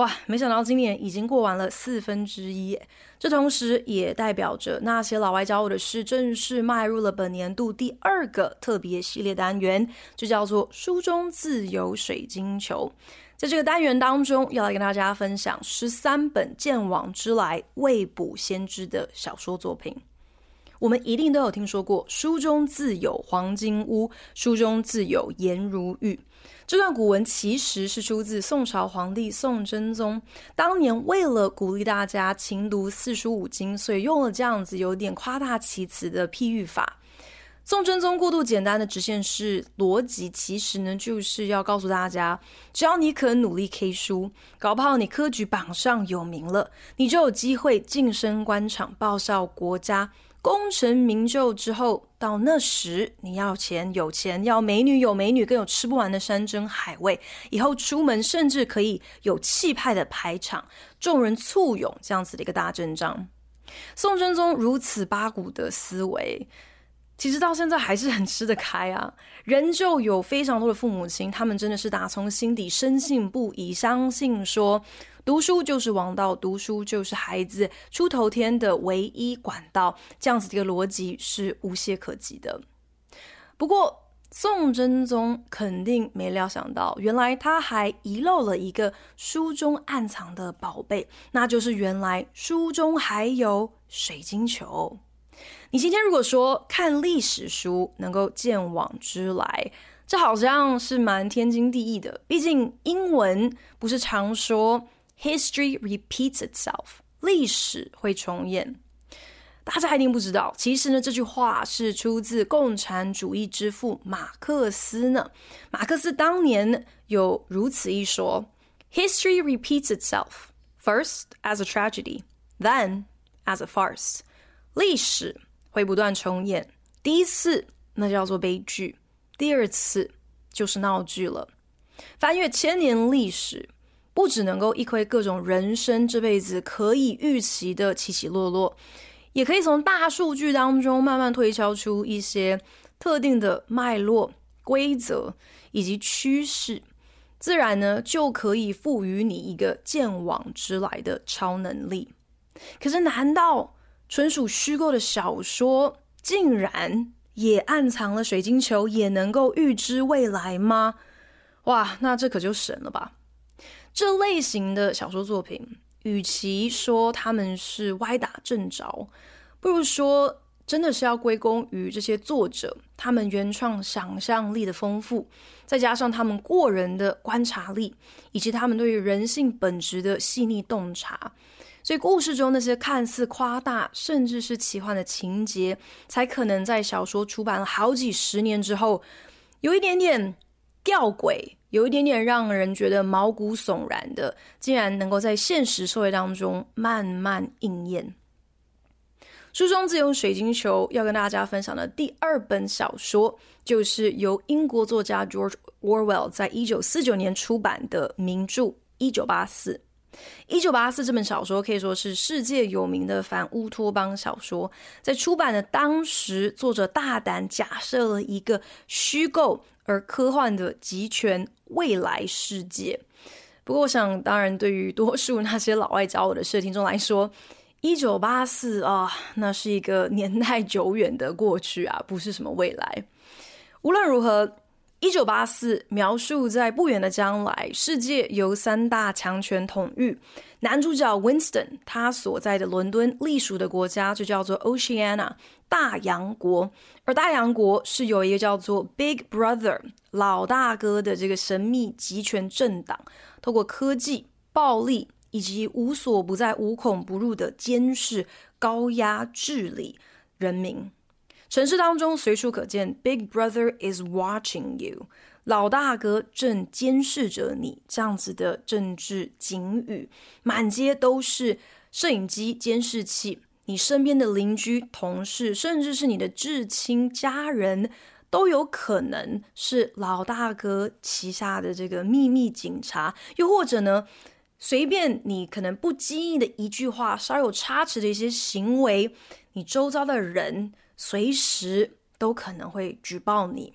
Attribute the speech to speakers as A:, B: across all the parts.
A: 哇，没想到今年已经过完了四分之一，这同时也代表着《那些老外教我的事》正式迈入了本年度第二个特别系列单元，就叫做“书中自有水晶球”。在这个单元当中，要来跟大家分享十三本鉴往知来未卜先知的小说作品。我们一定都有听说过“书中自有黄金屋，书中自有颜如玉”这段古文，其实是出自宋朝皇帝宋真宗当年为了鼓励大家勤读四书五经，所以用了这样子有点夸大其词的譬喻法。宋真宗过度简单的直线式逻辑，其实呢就是要告诉大家，只要你肯努力 K 书，搞不好你科举榜上有名了，你就有机会晋升官场，报效国家。功成名就之后，到那时你要钱有钱，要美女有美女，更有吃不完的山珍海味。以后出门甚至可以有气派的排场，众人簇拥，这样子的一个大阵仗。宋真宗如此八股的思维，其实到现在还是很吃得开啊。仍旧有非常多的父母亲，他们真的是打从心底深信不疑，相信说。读书就是王道，读书就是孩子出头天的唯一管道，这样子的一个逻辑是无懈可击的。不过，宋真宗肯定没料想到，原来他还遗漏了一个书中暗藏的宝贝，那就是原来书中还有水晶球。你今天如果说看历史书能够鉴往知来，这好像是蛮天经地义的，毕竟英文不是常说。History repeats itself，历史会重演。大家一定不知道，其实呢，这句话是出自共产主义之父马克思呢。马克思当年有如此一说：History repeats itself, first as a tragedy, then as a farce。历史会不断重演，第一次那叫做悲剧，第二次就是闹剧了。翻阅千年历史。不只能够一窥各种人生这辈子可以预期的起起落落，也可以从大数据当中慢慢推敲出一些特定的脉络、规则以及趋势，自然呢就可以赋予你一个鉴往知来的超能力。可是，难道纯属虚构的小说竟然也暗藏了水晶球，也能够预知未来吗？哇，那这可就神了吧！这类型的小说作品，与其说他们是歪打正着，不如说真的是要归功于这些作者，他们原创想象力的丰富，再加上他们过人的观察力，以及他们对于人性本质的细腻洞察，所以故事中那些看似夸大甚至是奇幻的情节，才可能在小说出版了好几十年之后，有一点点吊诡。有一点点让人觉得毛骨悚然的，竟然能够在现实社会当中慢慢应验。书中自有水晶球，要跟大家分享的第二本小说，就是由英国作家 George Orwell 在一九四九年出版的名著《一九八四》。《一九八四》这本小说可以说是世界有名的反乌托邦小说，在出版的当时，作者大胆假设了一个虚构而科幻的极权未来世界。不过，我想，当然，对于多数那些老外教我的事的听众来说，一九八四啊，那是一个年代久远的过去啊，不是什么未来。无论如何。一九八四描述在不远的将来，世界由三大强权统御。男主角 Winston 他所在的伦敦隶属的国家就叫做 Oceania 大洋国，而大洋国是有一个叫做 Big Brother 老大哥的这个神秘集权政党，透过科技、暴力以及无所不在、无孔不入的监视、高压治理人民。城市当中随处可见，Big Brother is watching you。老大哥正监视着你这样子的政治警语，满街都是摄影机、监视器，你身边的邻居、同事，甚至是你的至亲家人，都有可能是老大哥旗下的这个秘密警察，又或者呢，随便你可能不经意的一句话，稍有差池的一些行为，你周遭的人随时都可能会举报你。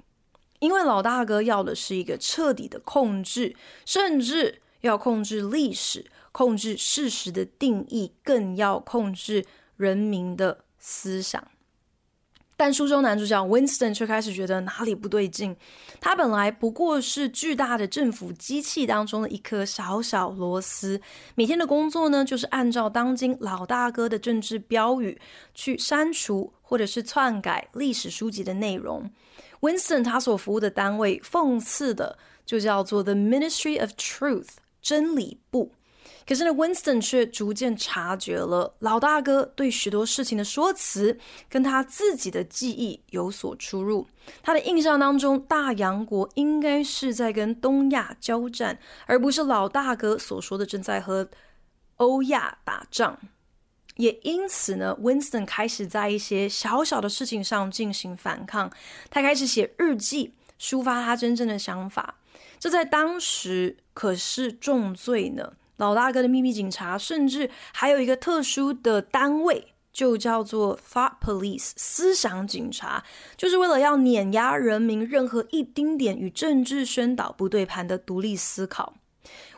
A: 因为老大哥要的是一个彻底的控制，甚至要控制历史、控制事实的定义，更要控制人民的思想。但书中男主角 Winston 却开始觉得哪里不对劲。他本来不过是巨大的政府机器当中的一颗小小螺丝，每天的工作呢，就是按照当今老大哥的政治标语去删除或者是篡改历史书籍的内容。Winston 他所服务的单位，讽刺的就叫做 The Ministry of Truth 真理部。可是呢，Winston 却逐渐察觉了老大哥对许多事情的说辞跟他自己的记忆有所出入。他的印象当中，大洋国应该是在跟东亚交战，而不是老大哥所说的正在和欧亚打仗。也因此呢，Winston 开始在一些小小的事情上进行反抗。他开始写日记，抒发他真正的想法。这在当时可是重罪呢。老大哥的秘密警察，甚至还有一个特殊的单位，就叫做 Thought Police 思想警察，就是为了要碾压人民任何一丁点与政治宣导不对盘的独立思考。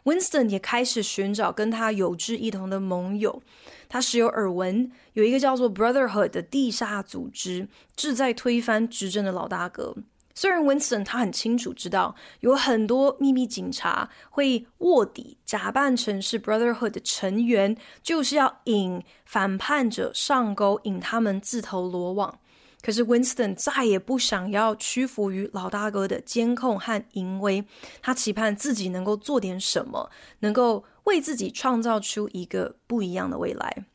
A: Winston 也开始寻找跟他有志一同的盟友。他时有耳闻，有一个叫做 Brotherhood 的地下组织，志在推翻执政的老大哥。虽然 Winston 他很清楚知道，有很多秘密警察会卧底，假扮成是 Brotherhood 的成员，就是要引反叛者上钩，引他们自投罗网。可是 Winston 再也不想要屈服于老大哥的监控和淫威，他期盼自己能够做点什么，能够。为自己创造出一个不一样的未来。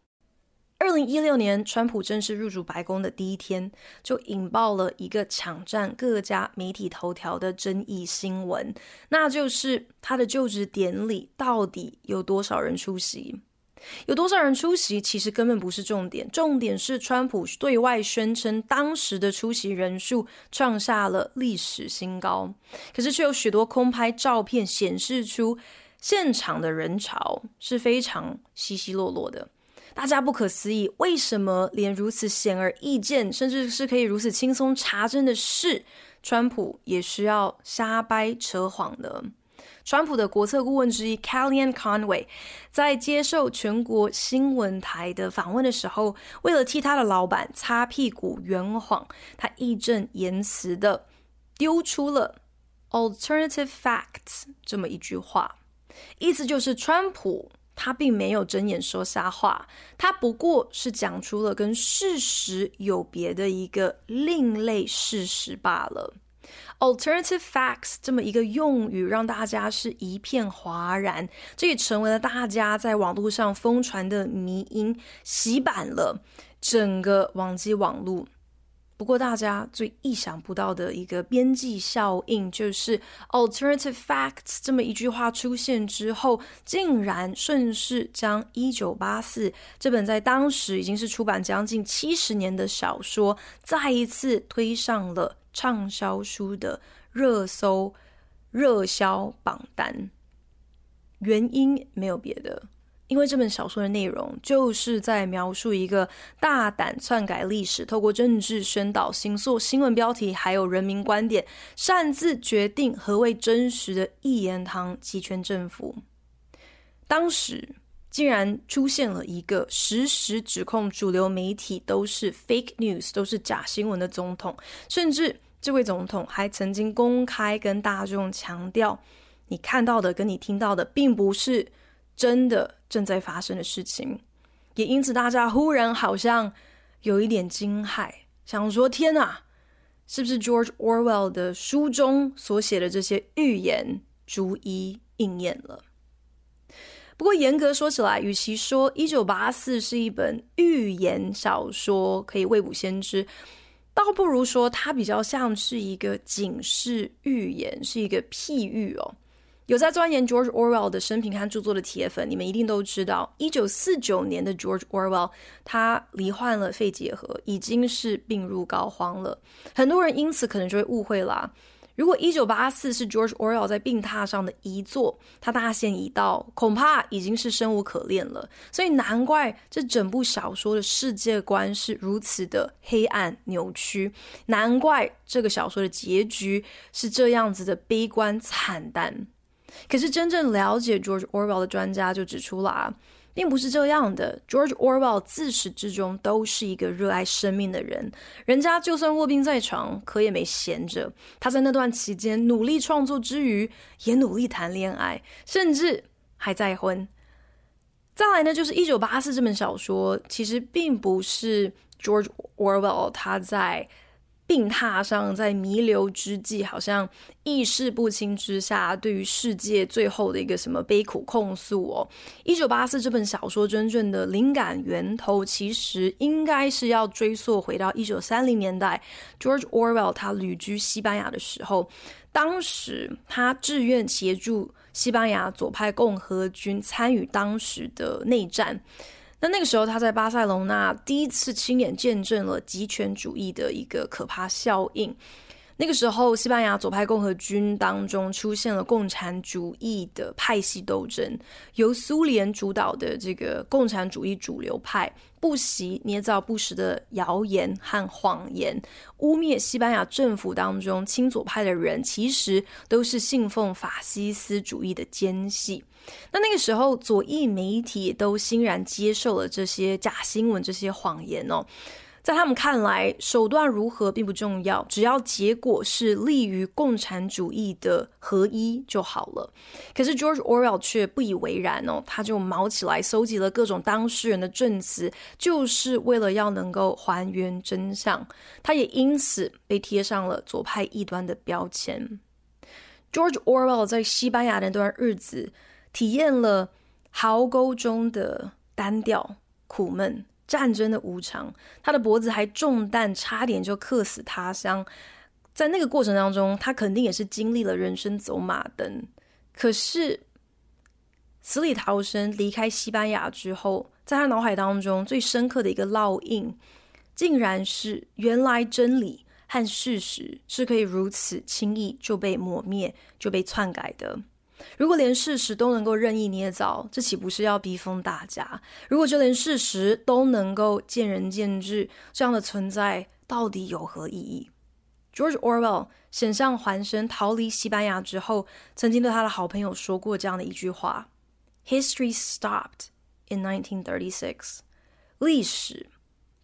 A: 二零一六年，川普正式入主白宫的第一天，就引爆了一个抢占各家媒体头条的争议新闻，那就是他的就职典礼到底有多少人出席？有多少人出席？其实根本不是重点，重点是川普对外宣称当时的出席人数创下了历史新高，可是却有许多空拍照片显示出。现场的人潮是非常稀稀落落的，大家不可思议，为什么连如此显而易见，甚至是可以如此轻松查证的事，川普也需要瞎掰扯谎呢？川普的国策顾问之一 Kellyanne Conway 在接受全国新闻台的访问的时候，为了替他的老板擦屁股圆谎，他义正言辞的丢出了 “alternative facts” 这么一句话。意思就是，川普他并没有睁眼说瞎话，他不过是讲出了跟事实有别的一个另类事实罢了。Alternative facts 这么一个用语，让大家是一片哗然，这也成为了大家在网络上疯传的迷因，洗版了整个网际网路。不过，大家最意想不到的一个边际效应，就是 “alternative facts” 这么一句话出现之后，竟然顺势将《一九八四》这本在当时已经是出版将近七十年的小说，再一次推上了畅销书的热搜热销榜单。原因没有别的。因为这本小说的内容就是在描述一个大胆篡改历史，透过政治宣导、新作新闻标题，还有人民观点，擅自决定何谓真实的一言堂集权政府。当时竟然出现了一个实时指控主流媒体都是 fake news，都是假新闻的总统，甚至这位总统还曾经公开跟大众强调：你看到的跟你听到的，并不是。真的正在发生的事情，也因此大家忽然好像有一点惊骇，想说：天哪，是不是 George Orwell 的书中所写的这些预言逐一应验了？不过严格说起来，与其说《一九八四》是一本预言小说，可以未卜先知，倒不如说它比较像是一个警示预言，是一个譬喻哦。有在钻研 George Orwell 的生平和著作的铁粉，你们一定都知道，一九四九年的 George Orwell 他罹患了肺结核，已经是病入膏肓了。很多人因此可能就会误会啦。如果一九八四是 George Orwell 在病榻上的遗作，他大限已到，恐怕已经是生无可恋了。所以难怪这整部小说的世界观是如此的黑暗扭曲，难怪这个小说的结局是这样子的悲观惨淡。可是真正了解 George Orwell 的专家就指出了啊。并不是这样的，George Orwell 自始至终都是一个热爱生命的人。人家就算卧病在床，可也没闲着。他在那段期间努力创作之余，也努力谈恋爱，甚至还再婚。再来呢，就是《一九八四》这本小说，其实并不是 George Orwell 他在。病榻上，在弥留之际，好像意识不清之下，对于世界最后的一个什么悲苦控诉哦。一九八四这本小说真正的灵感源头，其实应该是要追溯回到一九三零年代，George Orwell 他旅居西班牙的时候，当时他志愿协助西班牙左派共和军参与当时的内战。那那个时候，他在巴塞隆纳第一次亲眼见证了极权主义的一个可怕效应。那个时候，西班牙左派共和军当中出现了共产主义的派系斗争，由苏联主导的这个共产主义主流派不惜捏造不实的谣言和谎言，污蔑西班牙政府当中亲左派的人其实都是信奉法西斯主义的奸细。那那个时候，左翼媒体都欣然接受了这些假新闻、这些谎言哦。在他们看来，手段如何并不重要，只要结果是利于共产主义的合一就好了。可是 George Orwell 却不以为然哦，他就毛起来搜集了各种当事人的证词，就是为了要能够还原真相。他也因此被贴上了左派异端的标签。George Orwell 在西班牙那段日子，体验了壕沟中的单调、苦闷、战争的无常。他的脖子还中弹，差点就客死他乡。在那个过程当中，他肯定也是经历了人生走马灯。可是死里逃生，离开西班牙之后，在他脑海当中最深刻的一个烙印，竟然是原来真理和事实是可以如此轻易就被抹灭、就被篡改的。如果连事实都能够任意捏造，这岂不是要逼疯大家？如果就连事实都能够见仁见智，这样的存在到底有何意义？George Orwell 险象环生逃离西班牙之后，曾经对他的好朋友说过这样的一句话：“History stopped in 1936。”历史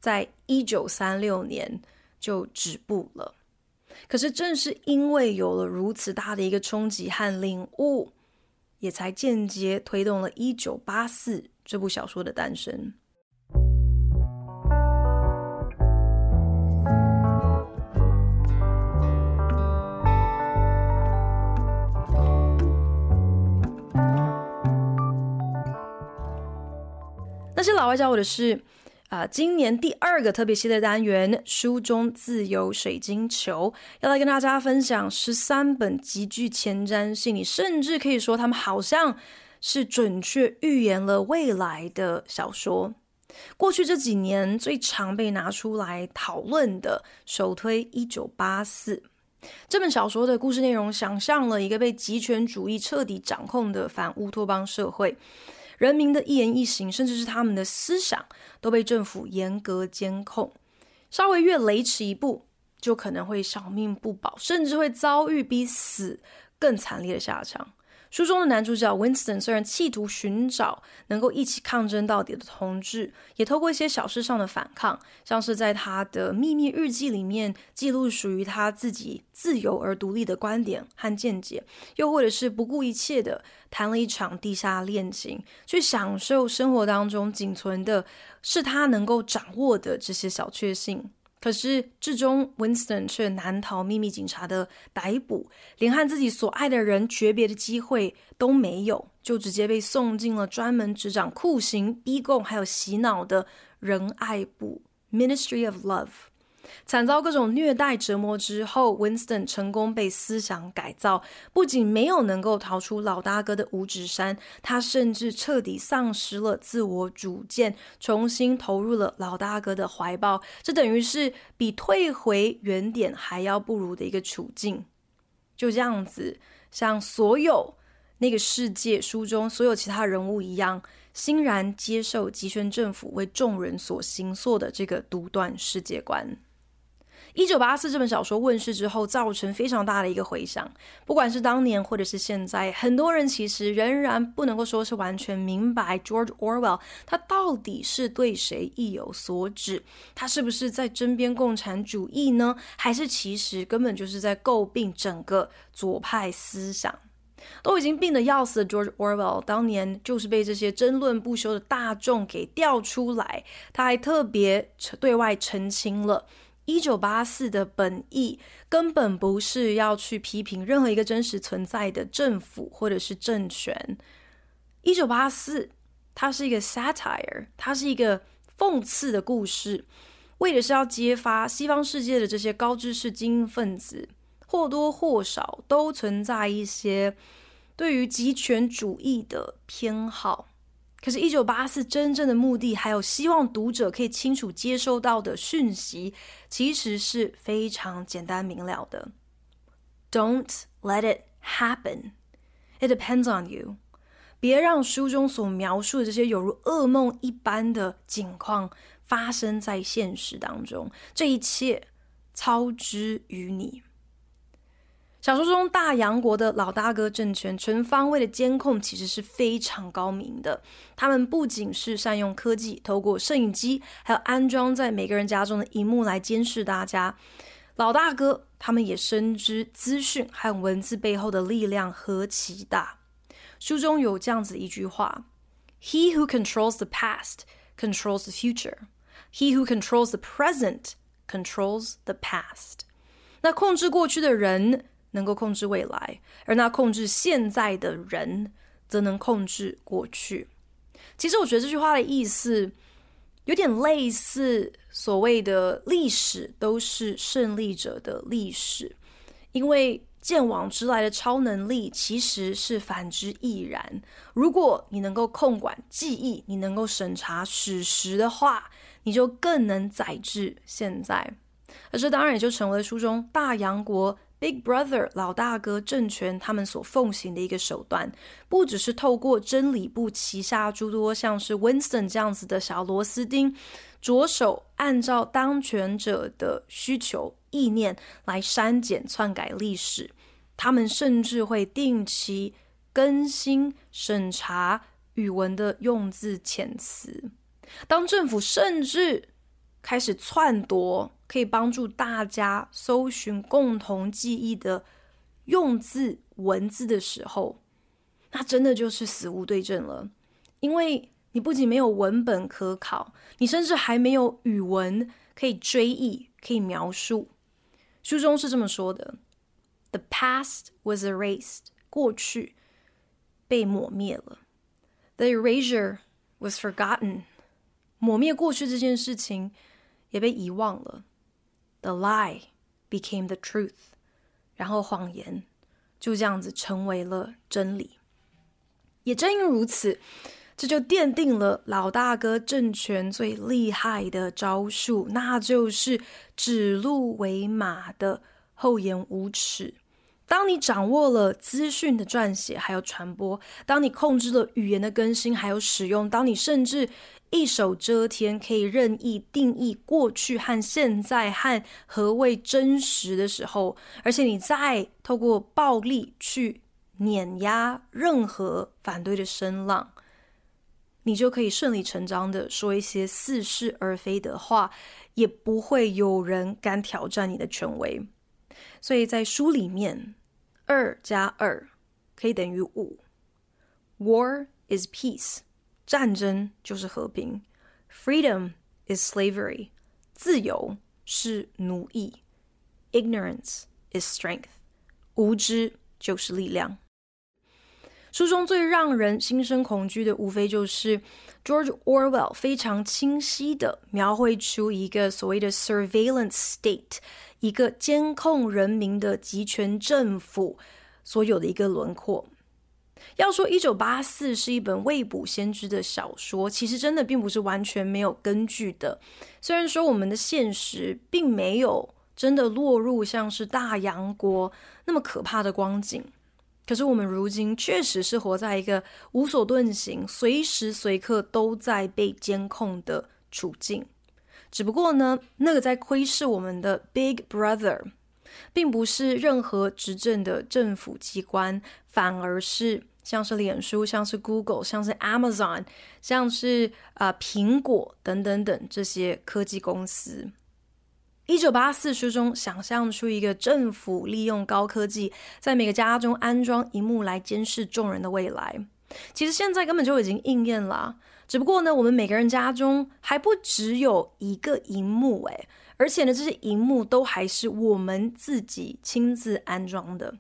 A: 在一九三六年就止步了。可是，正是因为有了如此大的一个冲击和领悟，也才间接推动了《一九八四》这部小说的诞生。那些老外教我的是。啊，今年第二个特别系列单元《书中自由水晶球》，要来跟大家分享十三本极具前瞻性，你甚至可以说他们好像是准确预言了未来的小说。过去这几年最常被拿出来讨论的，首推《一九八四》这本小说的故事内容，想象了一个被极权主义彻底掌控的反乌托邦社会。人民的一言一行，甚至是他们的思想，都被政府严格监控。稍微越雷池一步，就可能会小命不保，甚至会遭遇比死更惨烈的下场。书中的男主角 Winston 虽然企图寻找能够一起抗争到底的同志，也透过一些小事上的反抗，像是在他的秘密日记里面记录属于他自己自由而独立的观点和见解，又或者是不顾一切的谈了一场地下恋情，去享受生活当中仅存的是他能够掌握的这些小确幸。可是，至终 Winston 却难逃秘密警察的逮捕，连和自己所爱的人诀别的机会都没有，就直接被送进了专门执掌酷刑、逼供还有洗脑的仁爱部 （Ministry of Love）。惨遭各种虐待折磨之后，Winston 成功被思想改造，不仅没有能够逃出老大哥的五指山，他甚至彻底丧失了自我主见，重新投入了老大哥的怀抱。这等于是比退回原点还要不如的一个处境。就这样子，像所有那个世界书中所有其他人物一样，欣然接受极权政府为众人所行塑的这个独断世界观。一九八四这本小说问世之后，造成非常大的一个回响。不管是当年或者是现在，很多人其实仍然不能够说是完全明白 George Orwell 他到底是对谁意有所指，他是不是在针砭共产主义呢？还是其实根本就是在诟病整个左派思想？都已经病得要死的 George Orwell 当年就是被这些争论不休的大众给调出来，他还特别对外澄清了。一九八四的本意根本不是要去批评任何一个真实存在的政府或者是政权。一九八四，它是一个 satire，它是一个讽刺的故事，为的是要揭发西方世界的这些高知识精英分子或多或少都存在一些对于极权主义的偏好。可是，一九八四真正的目的，还有希望读者可以清楚接收到的讯息，其实是非常简单明了的。Don't let it happen. It depends on you. 别让书中所描述的这些犹如噩梦一般的景况发生在现实当中，这一切操之于你。小说中，大洋国的老大哥政权全方位的监控其实是非常高明的。他们不仅是善用科技，透过摄影机，还有安装在每个人家中的荧幕来监视大家。老大哥他们也深知资讯还有文字背后的力量何其大。书中有这样子一句话：“He who controls the past controls the future. He who controls the present controls the past.” 那控制过去的人，能够控制未来，而那控制现在的人，则能控制过去。其实，我觉得这句话的意思有点类似所谓的“历史都是胜利者的历史”，因为见往知来的超能力其实是反之亦然。如果你能够控管记忆，你能够审查史实的话，你就更能宰制现在。而这当然也就成为书中大洋国。Big Brother 老大哥政权，他们所奉行的一个手段，不只是透过真理部旗下诸多像是 Winston 这样子的小螺丝钉，着手按照当权者的需求意念来删减篡改历史，他们甚至会定期更新审查语文的用字遣词。当政府甚至开始篡夺。可以帮助大家搜寻共同记忆的用字文字的时候，那真的就是死无对证了。因为你不仅没有文本可考，你甚至还没有语文可以追忆、可以描述。书中是这么说的：“The past was erased，过去被抹灭了。The erasure was forgotten，抹灭过去这件事情也被遗忘了。” The lie became the truth，然后谎言就这样子成为了真理。也正因如此，这就奠定了老大哥政权最厉害的招数，那就是指鹿为马的厚颜无耻。当你掌握了资讯的撰写还有传播，当你控制了语言的更新还有使用，当你甚至一手遮天，可以任意定义过去和现在和何谓真实的时候，而且你再透过暴力去碾压任何反对的声浪，你就可以顺理成章的说一些似是而非的话，也不会有人敢挑战你的权威。所以在书里面，二加二可以等于五，War is peace。战争就是和平，Freedom is slavery，自由是奴役，Ignorance is strength，无知就是力量。书中最让人心生恐惧的，无非就是 George Orwell 非常清晰地描绘出一个所谓的 surveillance state，一个监控人民的集权政府所有的一个轮廓。要说《一九八四》是一本未卜先知的小说，其实真的并不是完全没有根据的。虽然说我们的现实并没有真的落入像是大洋国那么可怕的光景。可是我们如今确实是活在一个无所遁形、随时随刻都在被监控的处境。只不过呢，那个在窥视我们的 Big Brother，并不是任何执政的政府机关，反而是像是脸书、像是 Google、像是 Amazon、像是啊、苹果等等等这些科技公司。一九八四书中想象出一个政府利用高科技在每个家中安装萤幕来监视众人的未来，其实现在根本就已经应验了。只不过呢，我们每个人家中还不只有一个荧幕诶，而且呢，这些荧幕都还是我们自己亲自安装的。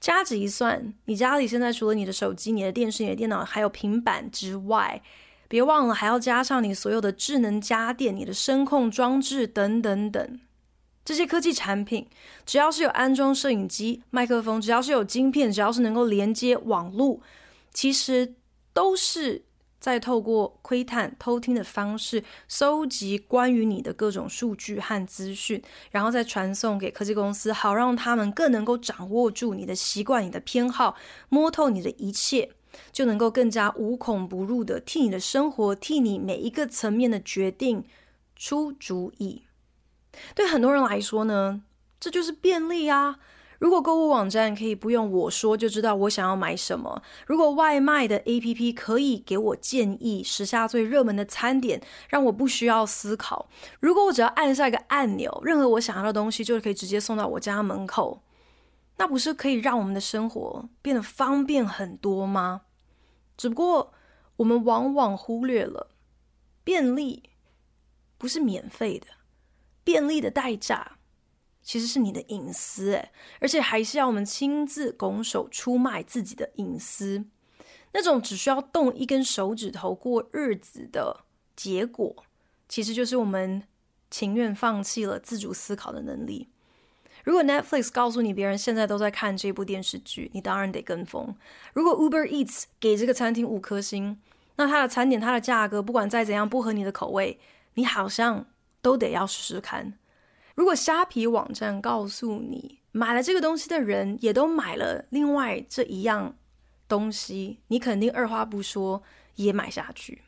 A: 掐指一算，你家里现在除了你的手机、你的电视、你的电脑，还有平板之外，别忘了还要加上你所有的智能家电、你的声控装置等等等。这些科技产品，只要是有安装摄影机、麦克风，只要是有晶片，只要是能够连接网络，其实都是在透过窥探、偷听的方式，搜集关于你的各种数据和资讯，然后再传送给科技公司，好让他们更能够掌握住你的习惯、你的偏好，摸透你的一切，就能够更加无孔不入的替你的生活、替你每一个层面的决定出主意。对很多人来说呢，这就是便利啊！如果购物网站可以不用我说就知道我想要买什么，如果外卖的 APP 可以给我建议时下最热门的餐点，让我不需要思考，如果我只要按下一个按钮，任何我想要的东西就可以直接送到我家门口，那不是可以让我们的生活变得方便很多吗？只不过我们往往忽略了，便利不是免费的。便利的代价其实是你的隐私，诶，而且还是要我们亲自拱手出卖自己的隐私。那种只需要动一根手指头过日子的结果，其实就是我们情愿放弃了自主思考的能力。如果 Netflix 告诉你别人现在都在看这部电视剧，你当然得跟风。如果 Uber Eats 给这个餐厅五颗星，那它的餐点、它的价格，不管再怎样不合你的口味，你好像。都得要试试看。如果虾皮网站告诉你买了这个东西的人也都买了另外这一样东西，你肯定二话不说也买下去。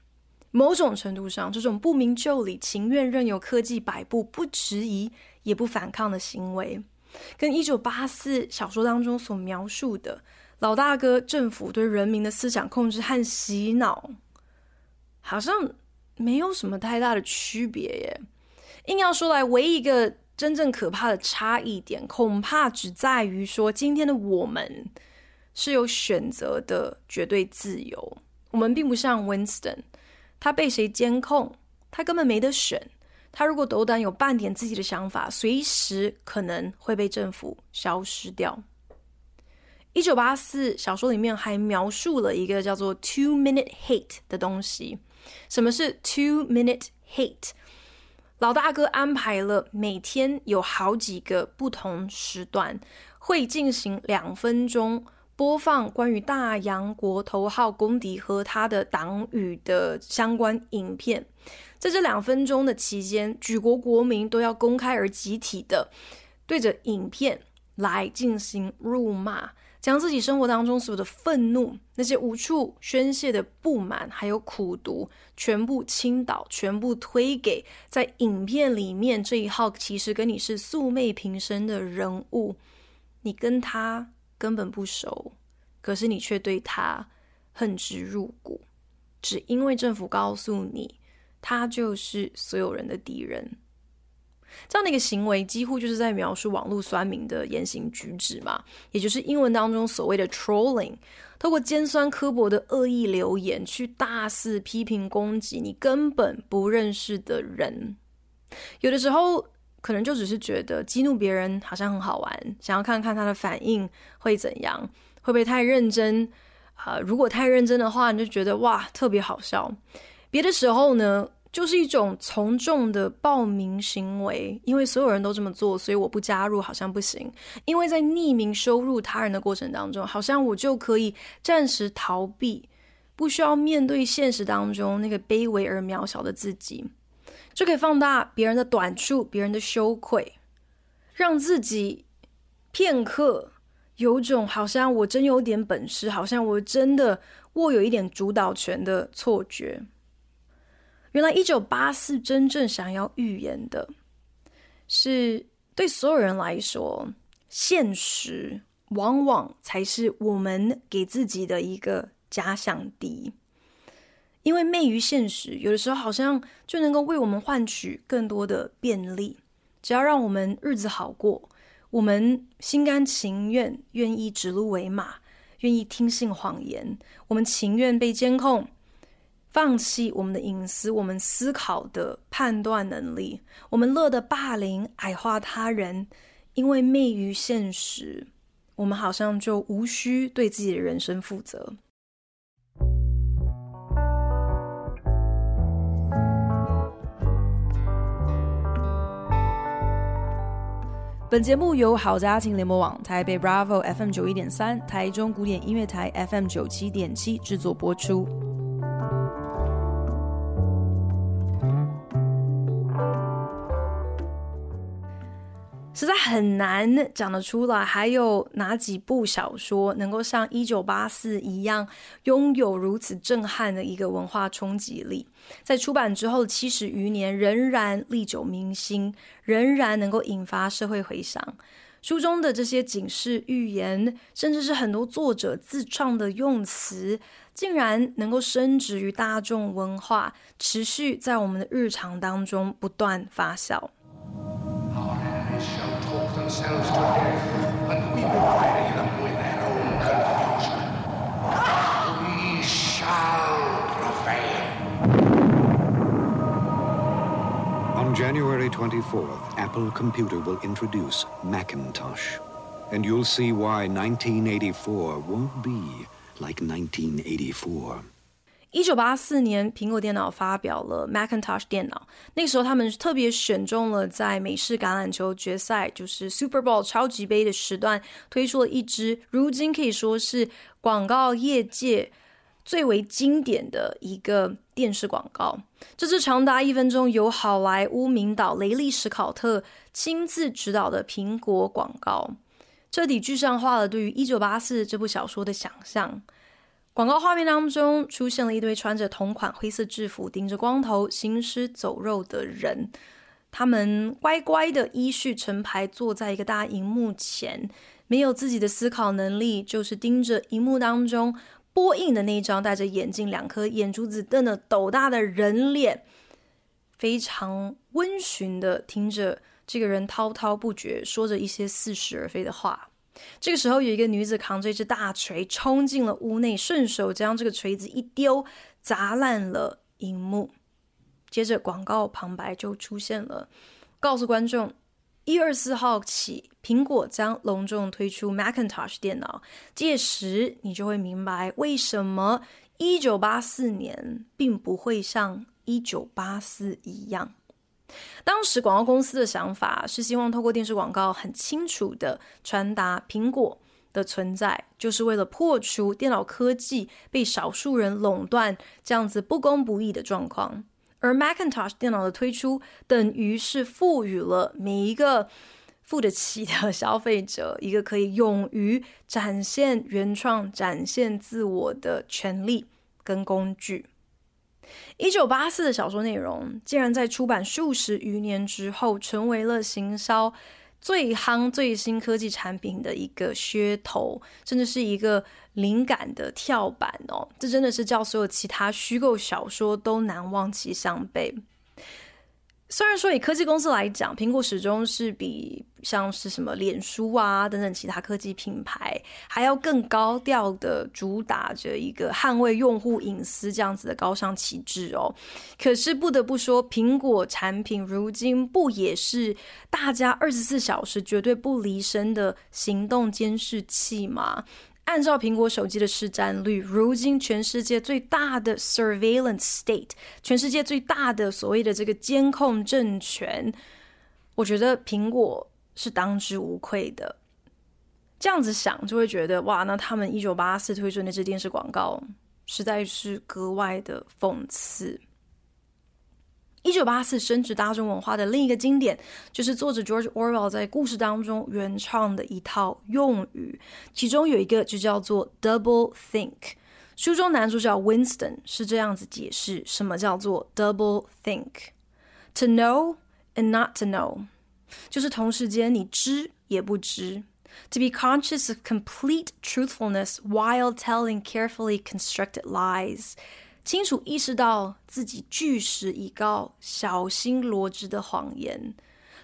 A: 某种程度上，这种不明就里、情愿任由科技摆布、不质疑也不反抗的行为，跟一九八四小说当中所描述的老大哥政府对人民的思想控制和洗脑，好像没有什么太大的区别耶。硬要说来，唯一一个真正可怕的差异点，恐怕只在于说，今天的我们是有选择的绝对自由。我们并不像 Winston，他被谁监控，他根本没得选。他如果斗胆有半点自己的想法，随时可能会被政府消失掉。一九八四小说里面还描述了一个叫做 “two minute hate” 的东西。什么是 “two minute hate”？老大哥安排了每天有好几个不同时段，会进行两分钟播放关于大洋国头号公敌和他的党羽的相关影片。在这两分钟的期间，举国国民都要公开而集体的对着影片来进行辱骂。将自己生活当中所有的愤怒、那些无处宣泄的不满，还有苦毒，全部倾倒，全部推给在影片里面这一号其实跟你是素昧平生的人物，你跟他根本不熟，可是你却对他恨之入骨，只因为政府告诉你，他就是所有人的敌人。这样的一个行为，几乎就是在描述网络酸民的言行举止嘛，也就是英文当中所谓的 trolling，透过尖酸刻薄的恶意留言去大肆批评攻击你根本不认识的人。有的时候可能就只是觉得激怒别人好像很好玩，想要看看他的反应会怎样，会不会太认真啊、如果太认真的话，你就觉得哇特别好笑；别的时候呢，就是一种从众的报名行为，因为所有人都这么做，所以我不加入好像不行。因为在匿名收入他人的过程当中，好像我就可以暂时逃避，不需要面对现实当中那个卑微而渺小的自己，就可以放大别人的短处、别人的羞愧，让自己片刻。有种好像我真有点本事，好像我真的握有一点主导权的错觉。原来一九八四真正想要预言的，是对所有人来说，现实往往才是我们给自己的一个假想敌。因为昧于现实，有的时候好像就能够为我们换取更多的便利，只要让我们日子好过。我们心甘情愿，愿意指鹿为马，愿意听信谎言。我们情愿被监控，放弃我们的隐私，我们思考的判断能力。我们乐得霸凌、矮化他人，因为昧于现实，我们好像就无需对自己的人生负责。本节目由好家庭联播网、台北 Bravo FM 九一点三、台中古典音乐台 FM 九七点七制作播出。实在很难讲得出来，还有哪几部小说能够像《一九八四》一样，拥有如此震撼的一个文化冲击力？在出版之后七十余年，仍然历久弥新，仍然能够引发社会回响。书中的这些警示、预言，甚至是很多作者自创的用词，竟然能够深植于大众文化，持续在我们的日常当中不断发酵。themselves to death, and we will bury them with their own confusion. We shall prevail.
B: On January 24th, Apple Computer will introduce Macintosh. And you'll see why 1984 won't be like 1984.
A: 一九八四年，苹果电脑发表了 Macintosh 电脑。那个时候，他们特别选中了在美式橄榄球决赛，就是 Super Bowl 超级杯的时段，推出了一支如今可以说是广告业界最为经典的一个电视广告，这是长达一分钟，由好莱坞名导雷利·史考特亲自执导的苹果广告，彻底具象化了对于《一九八四》这部小说的想象。广告画面当中出现了一堆穿着同款灰色制服、顶着光头、行尸走肉的人，他们乖乖的依序成排坐在一个大荧幕前，没有自己的思考能力，就是盯着荧幕当中。播映的那一张戴着眼镜、两颗眼珠子瞪得斗大的人脸，非常温驯的听着这个人滔滔不绝说着一些似是而非的话。这个时候，有一个女子扛着一只大锤冲进了屋内，顺手将这个锤子一丢，砸烂了荧幕。接着，广告旁白就出现了，告诉观众。一月二十四号起，苹果将隆重推出 Macintosh 电脑。届时，你就会明白为什么一九八四年并不会像一九八四一样。当时广告公司的想法是希望透过电视广告，很清楚地传达苹果的存在，就是为了破除电脑科技被少数人垄断这样子不公不义的状况。而 Macintosh 电脑的推出，等于是赋予了每一个付得起的 消费者一个可以勇于展现原创、展现自我的权利跟工具。一九八四的小说内容，竟然在出版数十余年之后，成为了行销最夯最新科技产品的一个噱头，甚至是一个。灵感的跳板哦，这真的是叫所有其他虚构小说都难望其项背。虽然说以科技公司来讲，苹果始终是比像是什么脸书啊等等其他科技品牌还要更高调的主打着一个捍卫用户隐私这样子的高尚旗帜哦。可是不得不说，苹果产品如今不也是大家二十四小时绝对不离身的行动监视器吗？按照苹果手机的市占率，如今全世界最大的 surveillance state，全世界最大的所谓的这个监控政权，我觉得苹果是当之无愧的。这样子想就会觉得哇，那他们一九八四推出那支电视广告，实在是格外的讽刺。一九八四深植大众文化的另一个经典，就是作者 George Orwell 在故事当中原创的一套用语，其中有一个就叫做 double think。书中男主角 Winston 是这样子解释什么叫做 double think：to know and not to know，就是同时间你知也不知。To be conscious of complete truthfulness while telling carefully constructed lies，清楚意识到自己据实以告、小心罗织的谎言。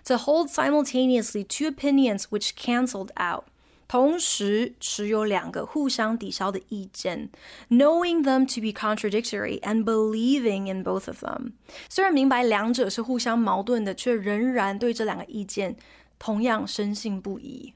A: To hold simultaneously two opinions which cancelled out，同时持有两个互相抵消的意见，knowing them to be contradictory and believing in both of them。虽然明白两者是互相矛盾的，却仍然对这两个意见同样深信不疑。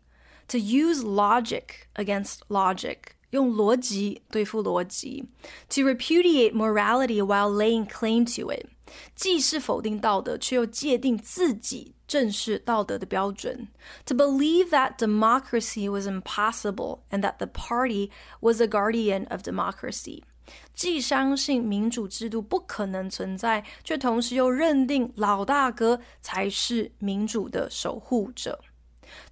A: To use logic against logic， 用逻辑对付逻辑。To repudiate morality while laying claim to it，既是否定道德，却又界定自己正是道德的标准。To believe that democracy was impossible and that the party was a guardian of democracy，既相信民主制度不可能存在，却同时又认定老大哥才是民主的守护者。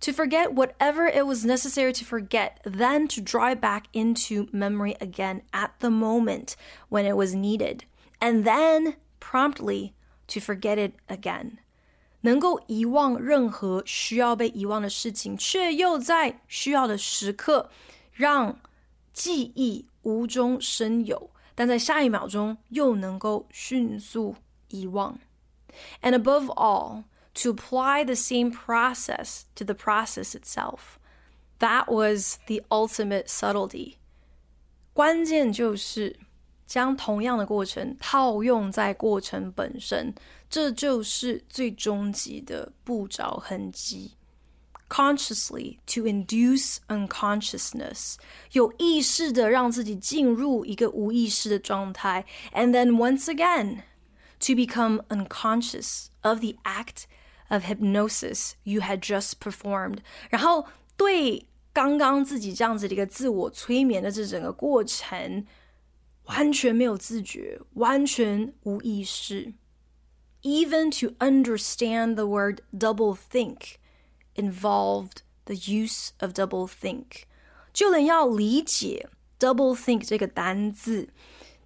A: To forget whatever it was necessary to forget, then to draw it back into memory again at the moment when it was needed, and then promptly to forget it again. 能够遗忘任何需要被遗忘的事情，却又在需要的时刻让记忆无中生有，但在下一秒钟又能够迅速遗忘。And above all, to apply the same process to the process itself. That was the ultimate subtlety. 关键就是将同样的过程套用在过程本身，这就是最终极的不着痕迹。Consciously to induce unconsciousness，有意识的让自己进入一个无意识的状态，and then once again to become unconscious of the act of hypnosis you had just performed，然后对刚刚自己这样子的一个自我催眠的这整个过程完全没有自觉，完全无意识。Even to understand the word double think involved the use of double think，就连要理解 double think 这个单字，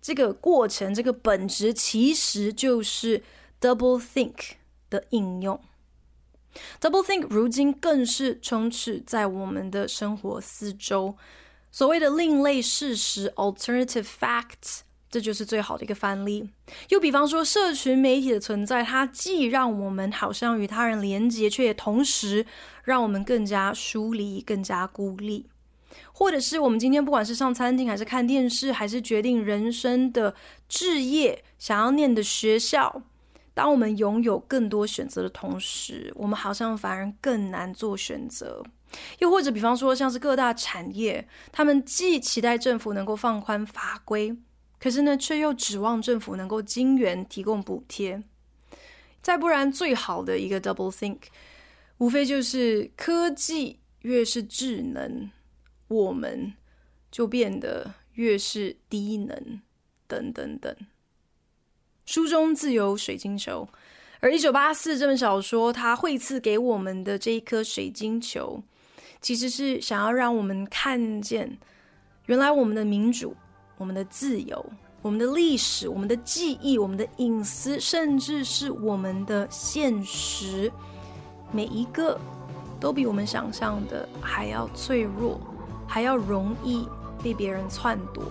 A: 这个过程，这个本质其实就是 double think 的应用。 Doublethink 如今更是充斥在我们的生活四周。所谓的另类事实 （alternative facts），这就是最好的一个范例。又比方说，社群媒体的存在，它既让我们好像与他人连结，却也同时让我们更加疏离、更加孤立。或者是我们今天不管是上餐厅，还是看电视，还是决定人生的置业、想要念的学校。当我们拥有更多选择的同时，我们好像反而更难做选择。又或者，比方说，像是各大产业，他们既期待政府能够放宽法规，可是呢，却又指望政府能够金援提供补贴。再不然，最好的一个 double think，无非就是科技越是智能，我们就变得越是低能，等等等。书中自有水晶球，而《一九八四》这本小说，它绘赐给我们的这一颗水晶球，其实是想要让我们看见，原来我们的民主、我们的自由、我们的历史、我们的记忆、我们的隐私，甚至是我们的现实，每一个都比我们想象的还要脆弱，还要容易被别人篡夺。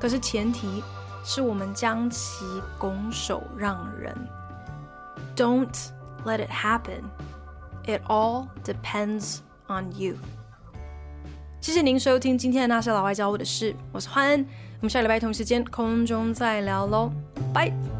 A: 可是前提。是我们将其拱手让人。Don't let it happen. It all depends on you. 谢谢您收听今天的那些老外教我的事，我是欢恩，我们下礼拜同时间空中再聊喽，拜。